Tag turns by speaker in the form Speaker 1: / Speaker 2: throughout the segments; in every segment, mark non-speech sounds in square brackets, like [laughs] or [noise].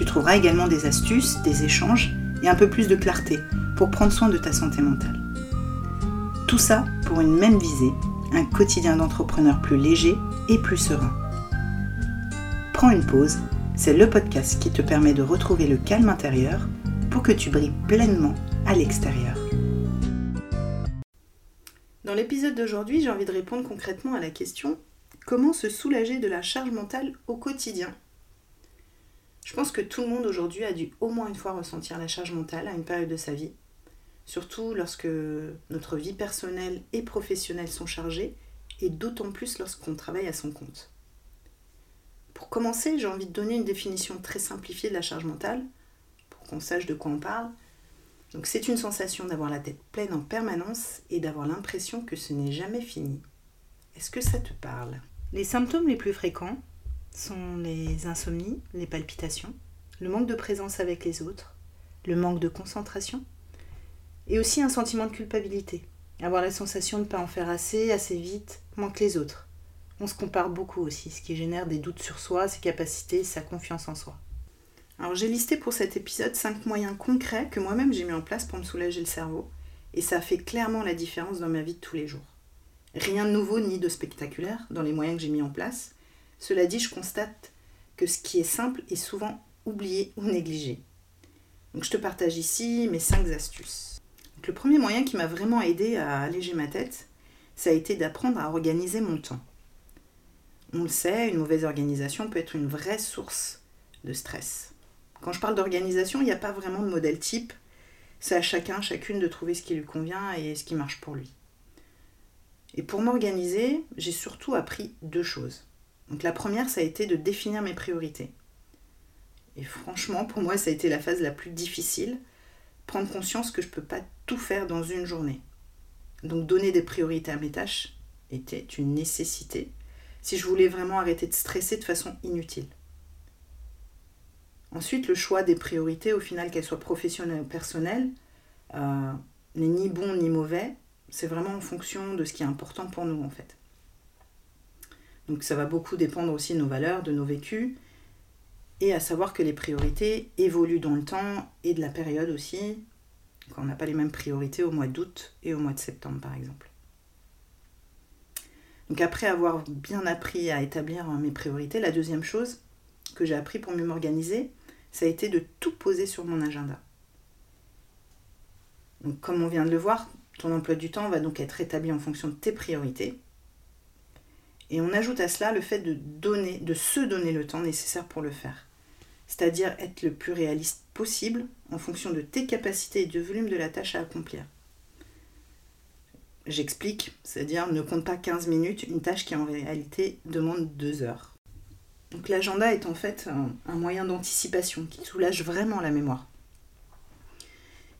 Speaker 1: Tu trouveras également des astuces, des échanges et un peu plus de clarté pour prendre soin de ta santé mentale. Tout ça pour une même visée, un quotidien d'entrepreneur plus léger et plus serein. Prends une pause, c'est le podcast qui te permet de retrouver le calme intérieur pour que tu brilles pleinement à l'extérieur. Dans l'épisode d'aujourd'hui, j'ai envie de répondre concrètement à la question comment se soulager de la charge mentale au quotidien? Je pense que tout le monde aujourd'hui a dû au moins une fois ressentir la charge mentale à une période de sa vie, surtout lorsque notre vie personnelle et professionnelle sont chargées, et d'autant plus lorsqu'on travaille à son compte. Pour commencer, j'ai envie de donner une définition très simplifiée de la charge mentale, pour qu'on sache de quoi on parle. Donc c'est une sensation d'avoir la tête pleine en permanence et d'avoir l'impression que ce n'est jamais fini. Est-ce que ça te parle? Les symptômes les plus fréquents sont les insomnies, les palpitations, le manque de présence avec les autres, le manque de concentration, et aussi un sentiment de culpabilité, avoir la sensation de ne pas en faire assez, assez vite, moins que les autres. On se compare beaucoup aussi, ce qui génère des doutes sur soi, ses capacités, sa confiance en soi. Alors j'ai listé pour cet épisode 5 moyens concrets que moi-même j'ai mis en place pour me soulager le cerveau, et ça fait clairement la différence dans ma vie de tous les jours. Rien de nouveau ni de spectaculaire dans les moyens que j'ai mis en place, cela dit, je constate que ce qui est simple est souvent oublié ou négligé. Donc je te partage ici mes 5 astuces. le premier moyen qui m'a vraiment aidé à alléger ma tête, ça a été d'apprendre à organiser mon temps. On le sait, une mauvaise organisation peut être une vraie source de stress. Quand je parle d'organisation, il n'y a pas vraiment de modèle type. C'est à chacun, chacune de trouver ce qui lui convient et ce qui marche pour lui. Et pour m'organiser, j'ai surtout appris deux choses. Donc la première, ça a été de définir mes priorités. Et franchement, pour moi, ça a été la phase la plus difficile. Prendre conscience que je ne peux pas tout faire dans une journée. Donc donner des priorités à mes tâches était une nécessité si je voulais vraiment arrêter de stresser de façon inutile. Ensuite, le choix des priorités, au final, qu'elles soient professionnelles ou personnelles, euh, n'est ni bon ni mauvais. C'est vraiment en fonction de ce qui est important pour nous, en fait. Donc ça va beaucoup dépendre aussi de nos valeurs, de nos vécus, et à savoir que les priorités évoluent dans le temps et de la période aussi, quand on n'a pas les mêmes priorités au mois d'août et au mois de septembre par exemple. Donc après avoir bien appris à établir mes priorités, la deuxième chose que j'ai appris pour mieux m'organiser, ça a été de tout poser sur mon agenda. Donc comme on vient de le voir, ton emploi du temps va donc être établi en fonction de tes priorités. Et on ajoute à cela le fait de donner, de se donner le temps nécessaire pour le faire. C'est-à-dire être le plus réaliste possible en fonction de tes capacités et du volume de la tâche à accomplir. J'explique, c'est-à-dire ne compte pas 15 minutes, une tâche qui en réalité demande 2 heures. Donc l'agenda est en fait un, moyen d'anticipation qui soulage vraiment la mémoire.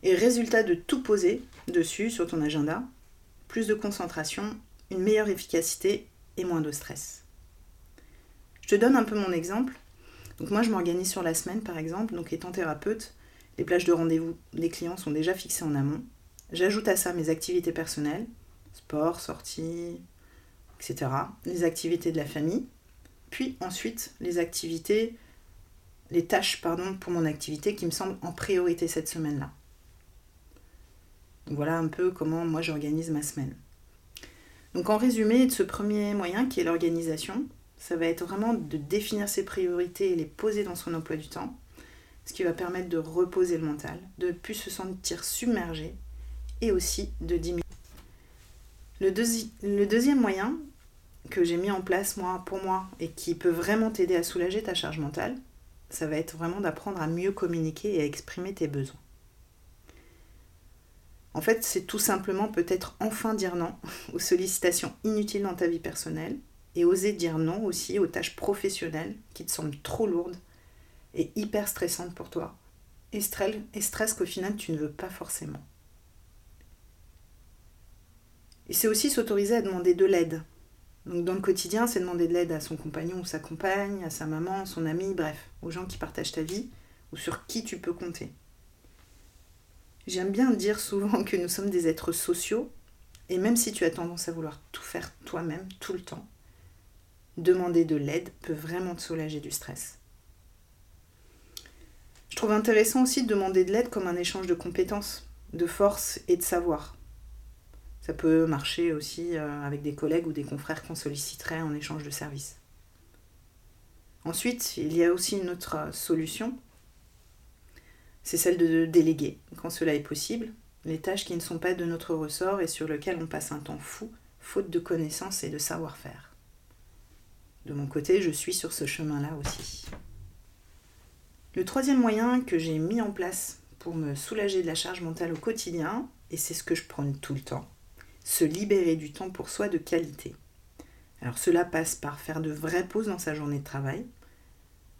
Speaker 1: Et résultat de tout poser dessus sur ton agenda, plus de concentration, une meilleure efficacité et moins de stress. Je te donne un peu mon exemple. Donc moi, je m'organise sur la semaine, par exemple. Donc étant thérapeute, les plages de rendez-vous des clients sont déjà fixées en amont. J'ajoute à ça mes activités personnelles, sport, sortie, etc. Les activités de la famille. Puis ensuite, les activités, les tâches, pardon, pour mon activité qui me semblent en priorité cette semaine-là. Voilà un peu comment moi j'organise ma semaine. Donc en résumé de ce premier moyen qui est l'organisation, ça va être vraiment de définir ses priorités et les poser dans son emploi du temps, ce qui va permettre de reposer le mental, de ne plus se sentir submergé et aussi de diminuer. Le, le deuxième moyen que j'ai mis en place moi pour moi et qui peut vraiment t'aider à soulager ta charge mentale, ça va être vraiment d'apprendre à mieux communiquer et à exprimer tes besoins. En fait, c'est tout simplement peut-être enfin dire non [laughs] aux sollicitations inutiles dans ta vie personnelle et oser dire non aussi aux tâches professionnelles qui te semblent trop lourdes est hyper stressante pour toi et stress, et stress qu'au final tu ne veux pas forcément. Et c'est aussi s'autoriser à demander de l'aide. Donc dans le quotidien, c'est demander de l'aide à son compagnon ou sa compagne, à sa maman, son ami, bref, aux gens qui partagent ta vie ou sur qui tu peux compter. J'aime bien dire souvent que nous sommes des êtres sociaux, et même si tu as tendance à vouloir tout faire toi-même tout le temps, demander de l'aide peut vraiment te soulager du stress. Je trouve intéressant aussi de demander de l'aide comme un échange de compétences, de force et de savoir. Ça peut marcher aussi euh, avec des collègues ou des confrères qu'on solliciterait en échange de services. Ensuite, il y a aussi une autre euh, solution, c'est celle de déléguer, quand cela est possible, les tâches qui ne sont pas de notre ressort et sur lesquelles on passe un temps fou, faute de connaissances et de savoir-faire. De mon côté, je suis sur ce chemin-là aussi. Le troisième moyen que j'ai mis en place pour me soulager de la charge mentale au quotidien, et c'est ce que je prône tout le temps, se libérer du temps pour soi de qualité. Alors cela passe par faire de vraies pauses dans sa journée de travail,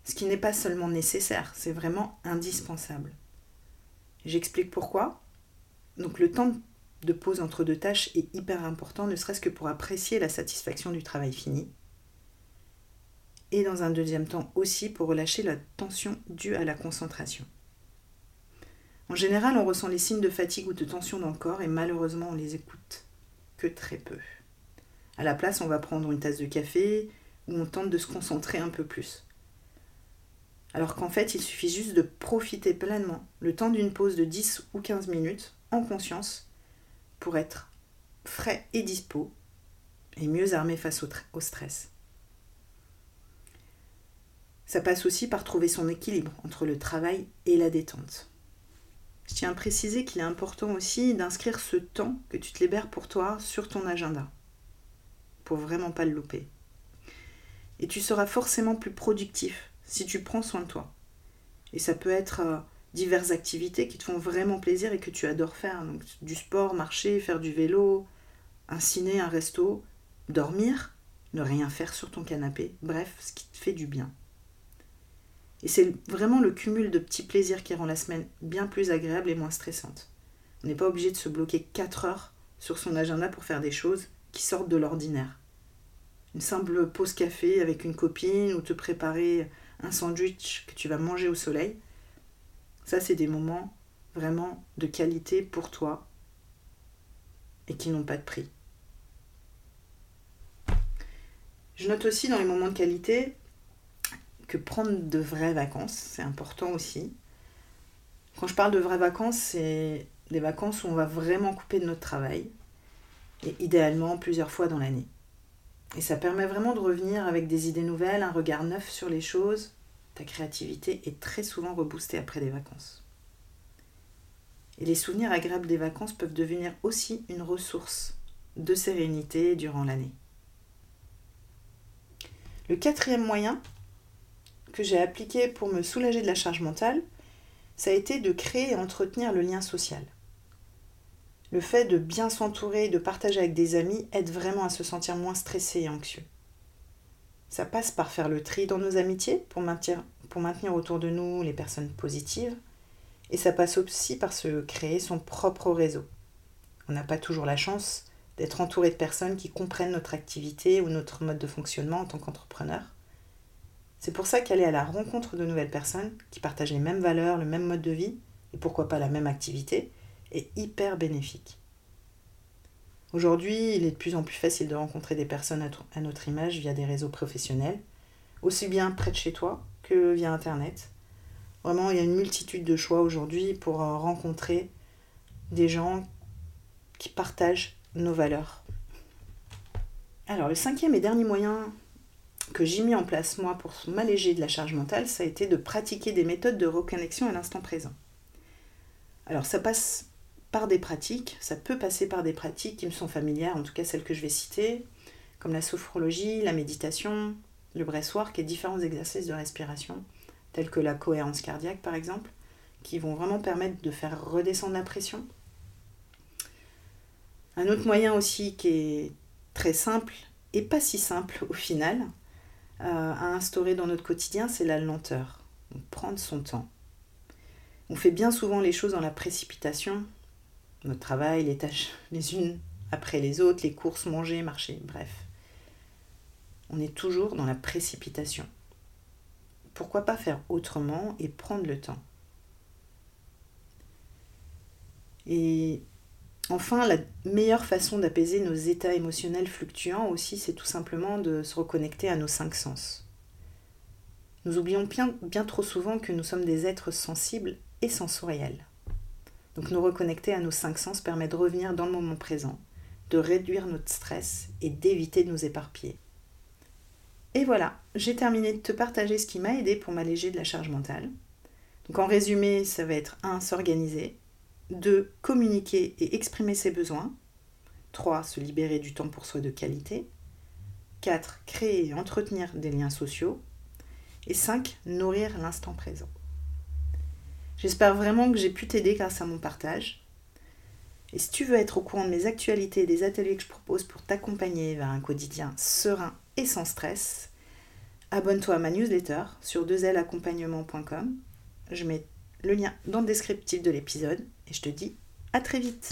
Speaker 1: ce qui n'est pas seulement nécessaire, c'est vraiment indispensable. J'explique pourquoi. Donc le temps de pause entre deux tâches est hyper important, ne serait-ce que pour apprécier la satisfaction du travail fini. Et dans un deuxième temps aussi pour relâcher la tension due à la concentration. En général, on ressent les signes de fatigue ou de tension dans le corps et malheureusement, on les écoute que très peu. À la place, on va prendre une tasse de café ou on tente de se concentrer un peu plus. Alors qu'en fait, il suffit juste de profiter pleinement le temps d'une pause de 10 ou 15 minutes en conscience pour être frais et dispo et mieux armé face au, stress. Ça passe aussi par trouver son équilibre entre le travail et la détente. Je tiens à préciser qu'il est important aussi d'inscrire ce temps que tu te libères pour toi sur ton agenda, pour vraiment pas le louper. Et tu seras forcément plus productif si tu prends soin de toi. Et ça peut être euh, diverses activités qui te font vraiment plaisir et que tu adores faire. Du sport, marcher, faire du vélo, un ciné, un resto, dormir, ne rien faire sur ton canapé, bref, ce qui te fait du bien. Et c'est vraiment le cumul de petits plaisirs qui rend la semaine bien plus agréable et moins stressante. On n'est pas obligé de se bloquer 4 heures sur son agenda pour faire des choses qui sortent de l'ordinaire. Une simple pause café avec une copine ou te préparer un sandwich que tu vas manger au soleil. Ça, c'est des moments vraiment de qualité pour toi et qui n'ont pas de prix. Je note aussi dans les moments de qualité que prendre de vraies vacances, c'est important aussi. Quand je parle de vraies vacances, c'est des vacances où on va vraiment couper de notre travail, et idéalement plusieurs fois dans l'année. Et ça permet vraiment de revenir avec des idées nouvelles, un regard neuf sur les choses. Ta créativité est très souvent reboostée après des vacances. Et les souvenirs agréables des vacances peuvent devenir aussi une ressource de sérénité durant l'année. Le quatrième moyen que j'ai appliqué pour me soulager de la charge mentale, ça a été de créer et entretenir le lien social le fait de bien s'entourer et de partager avec des amis aide vraiment à se sentir moins stressé et anxieux. Ça passe par faire le tri dans nos amitiés pour maintenir, pour maintenir autour de nous les personnes positives. Et ça passe aussi par se créer son propre réseau. On n'a pas toujours la chance d'être entouré de personnes qui comprennent notre activité ou notre mode de fonctionnement en tant qu'entrepreneur. C'est pour ça qu'aller à la rencontre de nouvelles personnes qui partagent les mêmes valeurs, le même mode de vie, et pourquoi pas la même activité, hyper bénéfique. Aujourd'hui, il est de plus en plus facile de rencontrer des personnes à notre image via des réseaux professionnels, aussi bien près de chez toi que via Internet. Vraiment, il y a une multitude de choix aujourd'hui pour euh, rencontrer des gens qui partagent nos valeurs. Alors, le cinquième et dernier moyen que j'ai mis en place, moi, pour m'alléger de la charge mentale, ça a été de pratiquer des méthodes de reconnexion à l'instant présent. Alors, ça passe par des pratiques, ça peut passer par des pratiques qui me sont familières, en tout cas celles que je vais citer, comme la sophrologie, la méditation, le breathwork et différents exercices de respiration, tels que la cohérence cardiaque par exemple, qui vont vraiment permettre de faire redescendre la pression. Un autre moyen aussi qui est très simple et pas si simple au final euh, à instaurer dans notre quotidien, c'est la lenteur. on prend son temps. On fait bien souvent les choses dans la précipitation. Notre travail, les tâches les unes après les autres, les courses, manger, marcher, bref. On est toujours dans la précipitation. Pourquoi pas faire autrement et prendre le temps? Et enfin, la meilleure façon d'apaiser nos états émotionnels fluctuants aussi, c'est tout simplement de se reconnecter à nos cinq sens. Nous oublions bien, trop souvent que nous sommes des êtres sensibles et sensoriels. Donc nous reconnecter à nos cinq sens permet de revenir dans le moment présent, de réduire notre stress et d'éviter de nous éparpiller. Et voilà, j'ai terminé de te partager ce qui m'a aidé pour m'alléger de la charge mentale. Donc en résumé, ça va être 1. S'organiser. 2. Communiquer et exprimer ses besoins. 3. Se libérer du temps pour soi de qualité. 4. Créer et entretenir des liens sociaux. Et 5. Nourrir l'instant présent. J'espère vraiment que j'ai pu t'aider grâce à mon partage. Et si tu veux être au courant de mes actualités et des ateliers que je propose pour t'accompagner vers un quotidien serein et sans stress, abonne-toi à ma newsletter sur 2laccompagnement.com. Je mets le lien dans le descriptif de l'épisode et je te dis à très vite.